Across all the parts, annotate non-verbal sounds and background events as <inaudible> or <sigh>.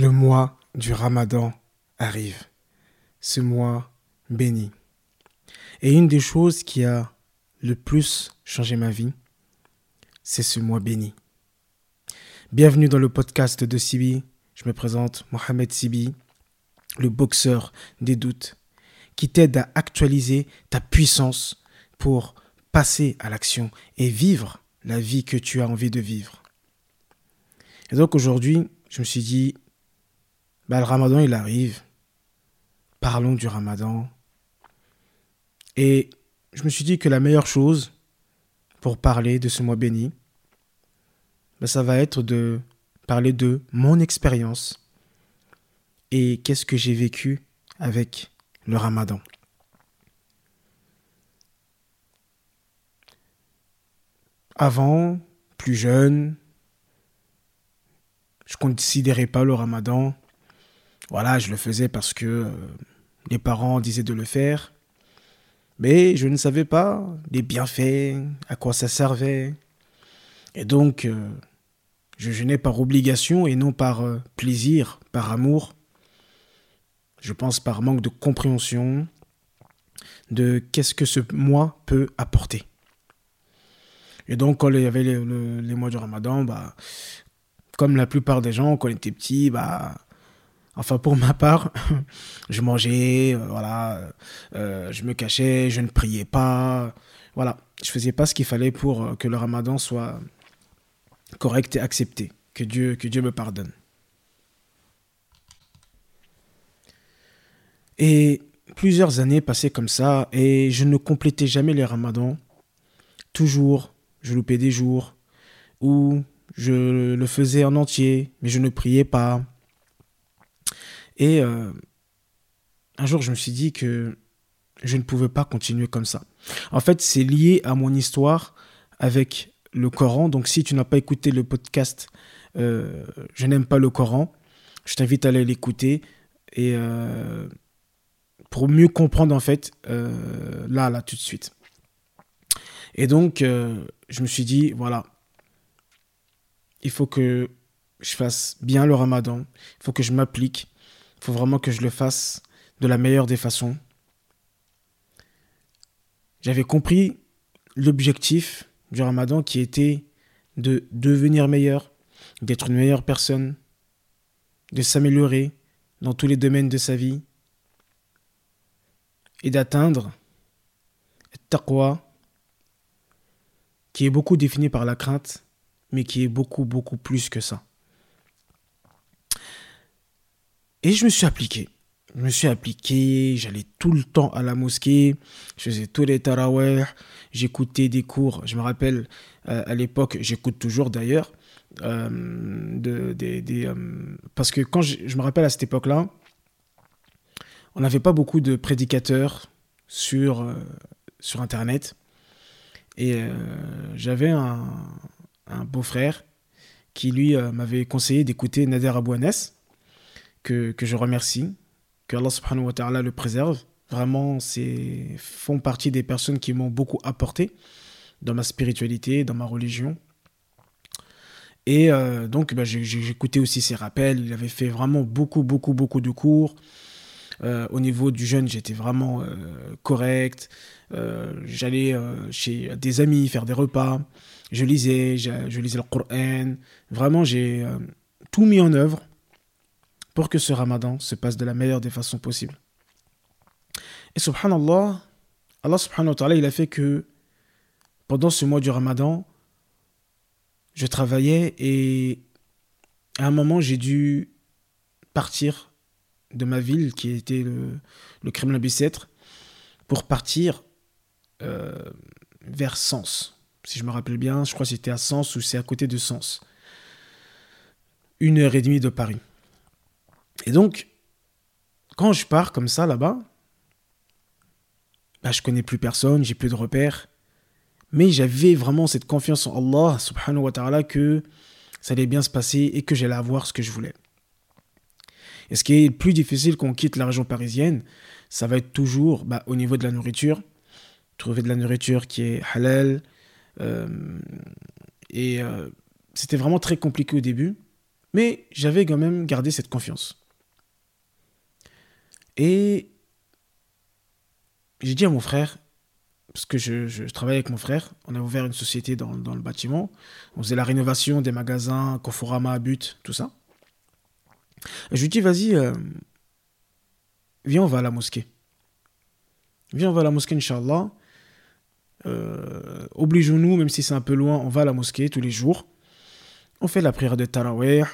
Le mois du Ramadan arrive, ce mois béni. Et une des choses qui a le plus changé ma vie, c'est ce mois béni. Bienvenue dans le podcast de Sibi. Je me présente Mohamed Sibi, le boxeur des doutes, qui t'aide à actualiser ta puissance pour passer à l'action et vivre la vie que tu as envie de vivre. Et donc aujourd'hui, je me suis dit, bah, le ramadan, il arrive. Parlons du ramadan. Et je me suis dit que la meilleure chose pour parler de ce mois béni, bah, ça va être de parler de mon expérience et qu'est-ce que j'ai vécu avec le ramadan. Avant, plus jeune, je considérais pas le ramadan voilà, je le faisais parce que euh, les parents disaient de le faire. Mais je ne savais pas les bienfaits, à quoi ça servait. Et donc, euh, je jeûnais par obligation et non par euh, plaisir, par amour. Je pense par manque de compréhension de qu'est-ce que ce mois peut apporter. Et donc, quand il y avait les, les mois du ramadan, bah, comme la plupart des gens, quand on était petit, bah, Enfin, pour ma part, <laughs> je mangeais, euh, voilà, euh, je me cachais, je ne priais pas. Voilà, je faisais pas ce qu'il fallait pour euh, que le ramadan soit correct et accepté. Que Dieu, que Dieu me pardonne. Et plusieurs années passaient comme ça et je ne complétais jamais les ramadans. Toujours, je loupais des jours où je le faisais en entier, mais je ne priais pas. Et euh, un jour, je me suis dit que je ne pouvais pas continuer comme ça. En fait, c'est lié à mon histoire avec le Coran. Donc, si tu n'as pas écouté le podcast euh, Je n'aime pas le Coran, je t'invite à aller l'écouter. Et euh, pour mieux comprendre, en fait, là, là, tout de suite. Et donc, je me suis dit, voilà, il faut que je fasse bien le ramadan, il faut que je m'applique, faut vraiment que je le fasse de la meilleure des façons. J'avais compris l'objectif du ramadan qui était de devenir meilleur, d'être une meilleure personne, de s'améliorer dans tous les domaines de sa vie et d'atteindre taqwa qui est beaucoup défini par la crainte, mais qui est beaucoup, beaucoup plus que ça. Et je me suis appliqué. Je me suis appliqué, j'allais tout le temps à la mosquée, je faisais tous les tarawih, j'écoutais des cours. Je me rappelle, euh, à l'époque, j'écoute toujours d'ailleurs, euh, euh, parce que quand je, je, me rappelle à cette époque-là, on n'avait pas beaucoup de prédicateurs sur, sur Internet. Et j'avais un, un beau-frère qui, lui, m'avait conseillé d'écouter Nader Abouanes que, que je remercie, que Allah subhanahu wa ta'ala le préserve. Vraiment, c'est font partie des personnes qui m'ont beaucoup apporté dans ma spiritualité, dans ma religion. Et euh, donc, bah, écouté aussi ses rappels. Il avait fait vraiment beaucoup, beaucoup, beaucoup de cours. Euh, au niveau du jeûne, j'étais vraiment euh, correct. J'allais chez des amis faire des repas. Je lisais, je lisais le Coran. Vraiment, j'ai tout mis en œuvre pour que ce ramadan se passe de la meilleure des façons possibles. Et subhanallah, Allah subhanahu wa ta'ala, il a fait que pendant ce mois du ramadan, je travaillais et à un moment, j'ai dû partir de ma ville, qui était le, Kremlin-Bicêtre, pour partir euh, vers Sens. Si je me rappelle bien, je crois que c'était à Sens ou c'est à côté de Sens. Une heure et demie de Paris. Et donc, quand je pars comme ça là-bas, bah, je connais plus personne, j'ai plus de repères. Mais j'avais vraiment cette confiance en Allah subhanahu wa ta'ala que ça allait bien se passer et que j'allais avoir ce que je voulais. Et ce qui est plus difficile quand on quitte la région parisienne, ça va être toujours bah, au niveau de la nourriture. Trouver de la nourriture qui est halal. Euh, et euh, c'était vraiment très compliqué au début Mais j'avais quand même gardé cette confiance. Et j'ai dit à mon frère, parce que je, je, travaillais avec mon frère, on a ouvert une société dans, le bâtiment, on faisait la rénovation des magasins, Conforama, But, tout ça. Je lui dis, vas-y, euh, viens, on va à la mosquée. Viens, on va à la mosquée, Inch'Allah. Euh, Obligeons-nous, même si c'est un peu loin, on va à la mosquée tous les jours. On fait la prière de Tarawih.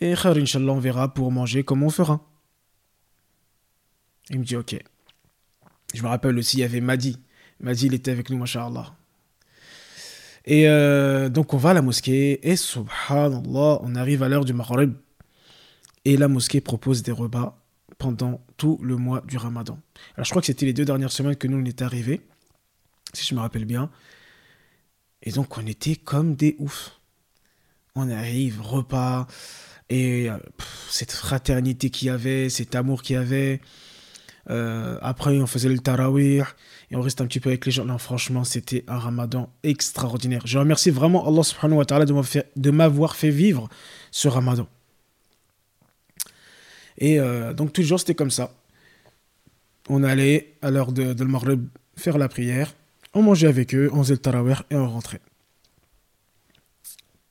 Et khar, Inch'Allah, on verra pour manger comme on fera. Il me dit, ok. Je me rappelle aussi, il y avait Madi. Madi, il était avec nous, Masha'Allah. Et euh, donc, on va à la mosquée. Et subhanallah, on arrive à l'heure du Maghrib. Et la mosquée propose des repas pendant tout le mois du Ramadan. Alors je crois que c'était les deux dernières semaines que nous on est arrivés, si je me rappelle bien. Et donc on était comme des oufs. On arrive, repas, et euh, cette fraternité qu'il y avait, cet amour qu'il y avait. Euh, après, on faisait le tarawih et on reste un petit peu avec les gens. Non, franchement, c'était un ramadan extraordinaire. Je remercie vraiment Allah subhanahu wa ta'ala de m'avoir fait vivre ce ramadan. Et euh, donc, toujours, c'était comme ça. On allait à l'heure de, de Maghreb faire la prière, on mangeait avec eux, on faisait le tarawih et on rentrait.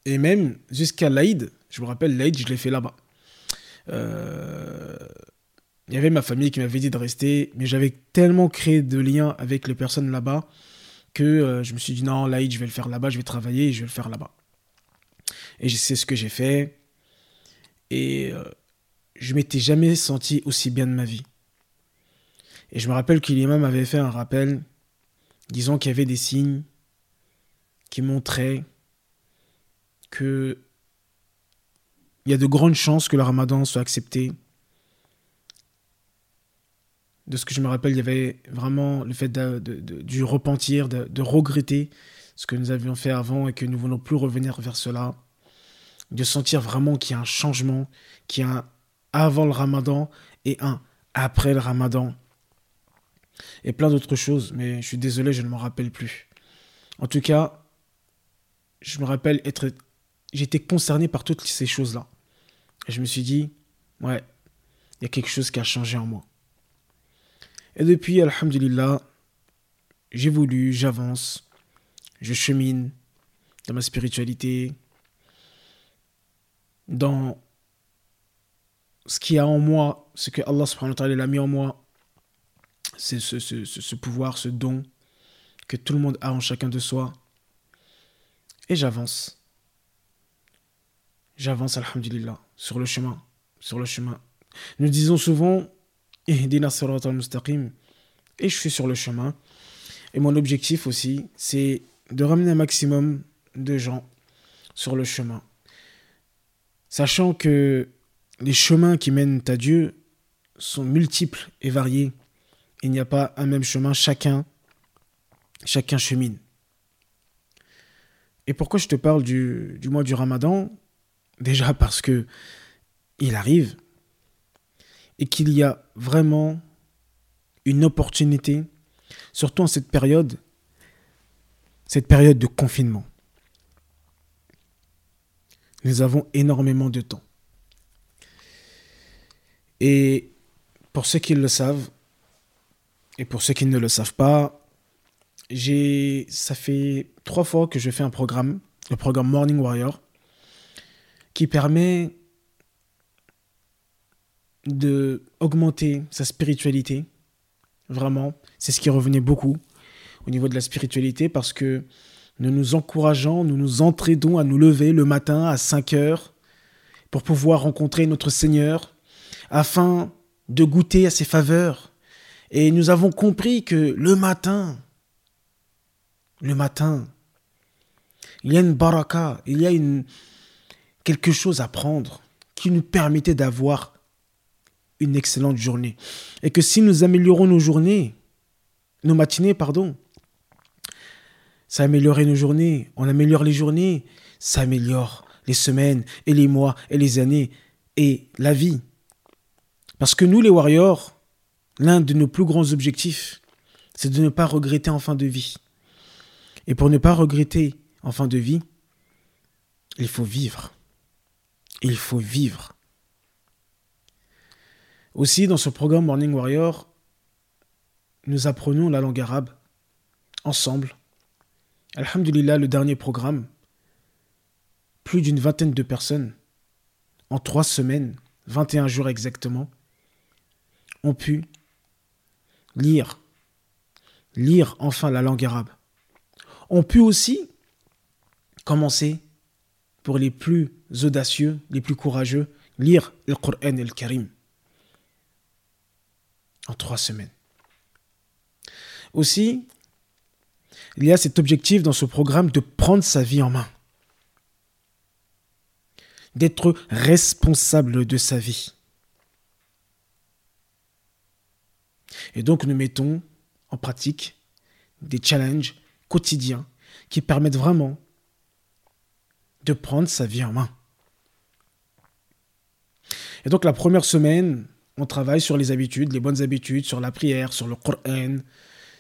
Et même jusqu'à l'Aïd, je me rappelle, l'Aïd, je l'ai fait là-bas. Euh, il y avait ma famille qui m'avait dit de rester, mais j'avais tellement créé de liens avec les personnes là-bas que euh, je me suis dit non, l'Aïd, je vais le faire là-bas, je vais travailler et je vais le faire là-bas. Et c'est ce que j'ai fait. Et je m'étais jamais senti aussi bien de ma vie. Et je me rappelle que l'imam avait fait un rappel, disant qu'il y avait des signes qui montraient que il y a de grandes chances que le ramadan soit accepté. De ce que je me rappelle, il y avait vraiment le fait du repentir, de, de, regretter ce que nous avions fait avant et que nous ne voulons plus revenir vers cela. De sentir vraiment qu'il y a un changement, qu'il y a un, avant le ramadan et un après le ramadan. Et plein d'autres choses, mais je suis désolé, je ne m'en rappelle plus. En tout cas, je me rappelle être. J'étais concerné par toutes ces choses-là. Et je me suis dit, ouais, il y a quelque chose qui a changé en moi. Et depuis, Alhamdulillah, j'évolue, j'avance, je chemine dans ma spiritualité, dans ce qu'il y a en moi, ce que Allah subhanahu wa ta'ala a mis en moi, c'est ce, ce, ce, pouvoir, ce don que tout le monde a en chacun de soi. Et j'avance. J'avance, alhamdulillah, sur le chemin. Sur le chemin. Nous disons souvent, et je suis sur le chemin. Et mon objectif aussi, c'est de ramener un maximum de gens sur le chemin. Sachant que les chemins qui mènent à Dieu sont multiples et variés. Il n'y a pas un même chemin, chacun, chacun chemine. Et pourquoi je te parle du, du mois du Ramadan? Déjà parce que il arrive et qu'il y a vraiment une opportunité, surtout en cette période, cette période de confinement. Nous avons énormément de temps. Et pour ceux qui le savent, et pour ceux qui ne le savent pas, j'ai, ça fait trois fois que je fais un programme, le programme Morning Warrior, qui permet de augmenter sa spiritualité. Vraiment, c'est ce qui revenait beaucoup au niveau de la spiritualité parce que nous nous encourageons, nous nous entraidons à nous lever le matin à 5 heures pour pouvoir rencontrer notre Seigneur, afin de goûter à ses faveurs. Et nous avons compris que le matin, le matin, il y a une baraka, il y a une, quelque chose à prendre qui nous permettait d'avoir une excellente journée. Et que si nous améliorons nos journées, nos matinées, pardon, ça améliorerait nos journées. On améliore les journées, ça améliore les semaines et les mois et les années et la vie. Parce que nous, les warriors, l'un de nos plus grands objectifs, c'est de ne pas regretter en fin de vie. Et pour ne pas regretter en fin de vie, il faut vivre. Il faut vivre. Aussi, dans ce programme Morning Warrior, nous apprenons la langue arabe ensemble. Alhamdulillah, le dernier programme, plus d'une vingtaine de personnes, en trois semaines, 21 jours exactement, ont pu lire, lire enfin la langue arabe. Ont pu aussi commencer, pour les plus audacieux, les plus courageux, lire le Coran et le Karim trois semaines. Aussi, il y a cet objectif dans ce programme de prendre sa vie en main, d'être responsable de sa vie. Et donc nous mettons en pratique des challenges quotidiens qui permettent vraiment de prendre sa vie en main. Et donc la première semaine, on travaille sur les habitudes, les bonnes habitudes, sur la prière, sur le Coran,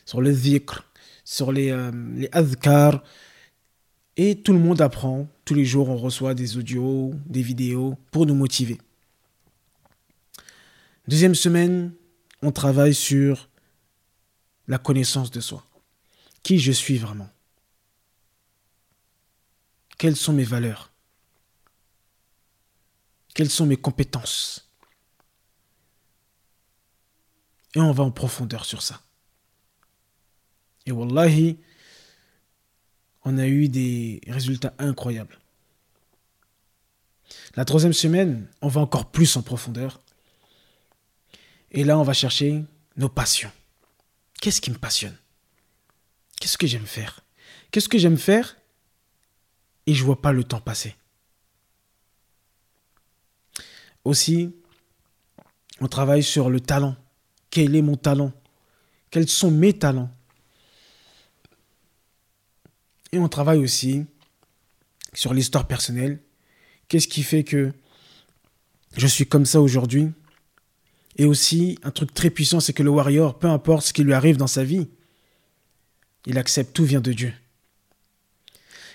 sur le dhikr, sur les, euh. Et tout le monde apprend. Tous les jours, on reçoit des audios, des vidéos pour nous motiver. Deuxième semaine, on travaille sur la connaissance de soi. Qui je suis vraiment? Quelles sont mes valeurs? Quelles sont mes compétences? Et on va en profondeur sur ça. Et wallahi, on a eu des résultats incroyables. La troisième semaine, on va encore plus en profondeur. Et là, on va chercher nos passions. Qu'est-ce qui me passionne? Qu'est-ce que j'aime faire? Qu'est-ce que j'aime faire? Et je ne vois pas le temps passer Aussi, on travaille sur le talent. Quel est mon talent? Quels sont mes talents? Et on travaille aussi sur l'histoire personnelle. Qu'est-ce qui fait que je suis comme ça aujourd'hui? Et aussi, un truc très puissant, c'est que le warrior, peu importe ce qui lui arrive dans sa vie, il accepte tout vient de Dieu.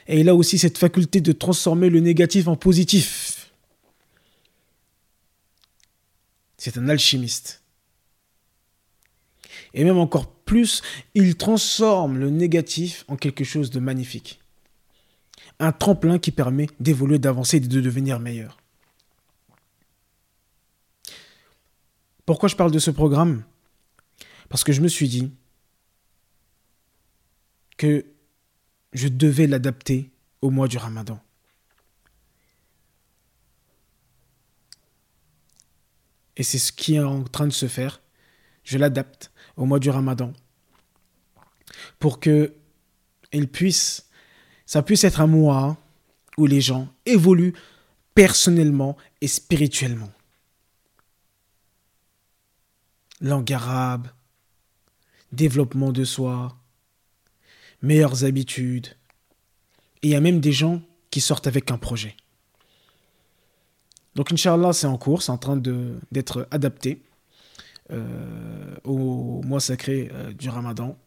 Et il a aussi cette faculté de transformer le négatif en positif. C'est un alchimiste. Et même encore plus, il transforme le négatif en quelque chose de magnifique. Un tremplin qui permet d'évoluer, d'avancer et de devenir meilleur. Pourquoi je parle de ce programme? Parce que je me suis dit que je devais l'adapter au mois du ramadan. Et c'est ce qui est en train de se faire. Je l'adapte au mois du Ramadan pour que il puisse, ça puisse être un mois où les gens évoluent personnellement et spirituellement. Langue arabe, développement de soi, meilleures habitudes. Et il y a même des gens qui sortent avec un projet. Donc, Inch'Allah, c'est en cours, c'est en train d'être adapté. Euh, au mois sacré euh, du Ramadan.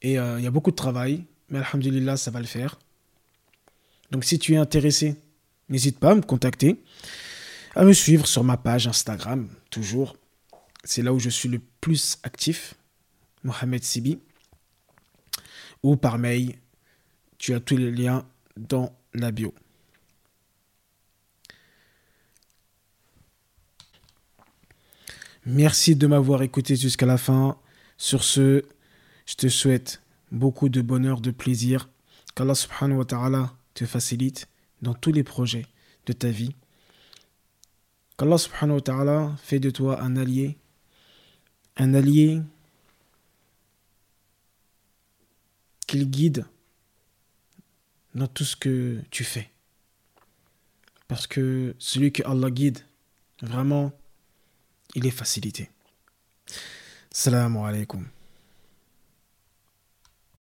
Et euh, il y a beaucoup de travail, mais Alhamdulillah, ça va le faire. Donc si tu es intéressé, n'hésite pas à me contacter, à me suivre sur ma page Instagram, toujours. C'est là où je suis le plus actif, Mohamed Sibi. Ou par mail, tu as tous les liens dans la bio. Merci de m'avoir écouté jusqu'à la fin. Sur ce, je te souhaite beaucoup de bonheur, de plaisir. Qu'Allah subhanahu wa ta'ala te facilite dans tous les projets de ta vie. Qu'Allah subhanahu wa ta'ala fait de toi un allié. Un allié qu'il guide dans tout ce que tu fais. Parce que celui que Allah guide, vraiment, il est facilité. Salam alaikum.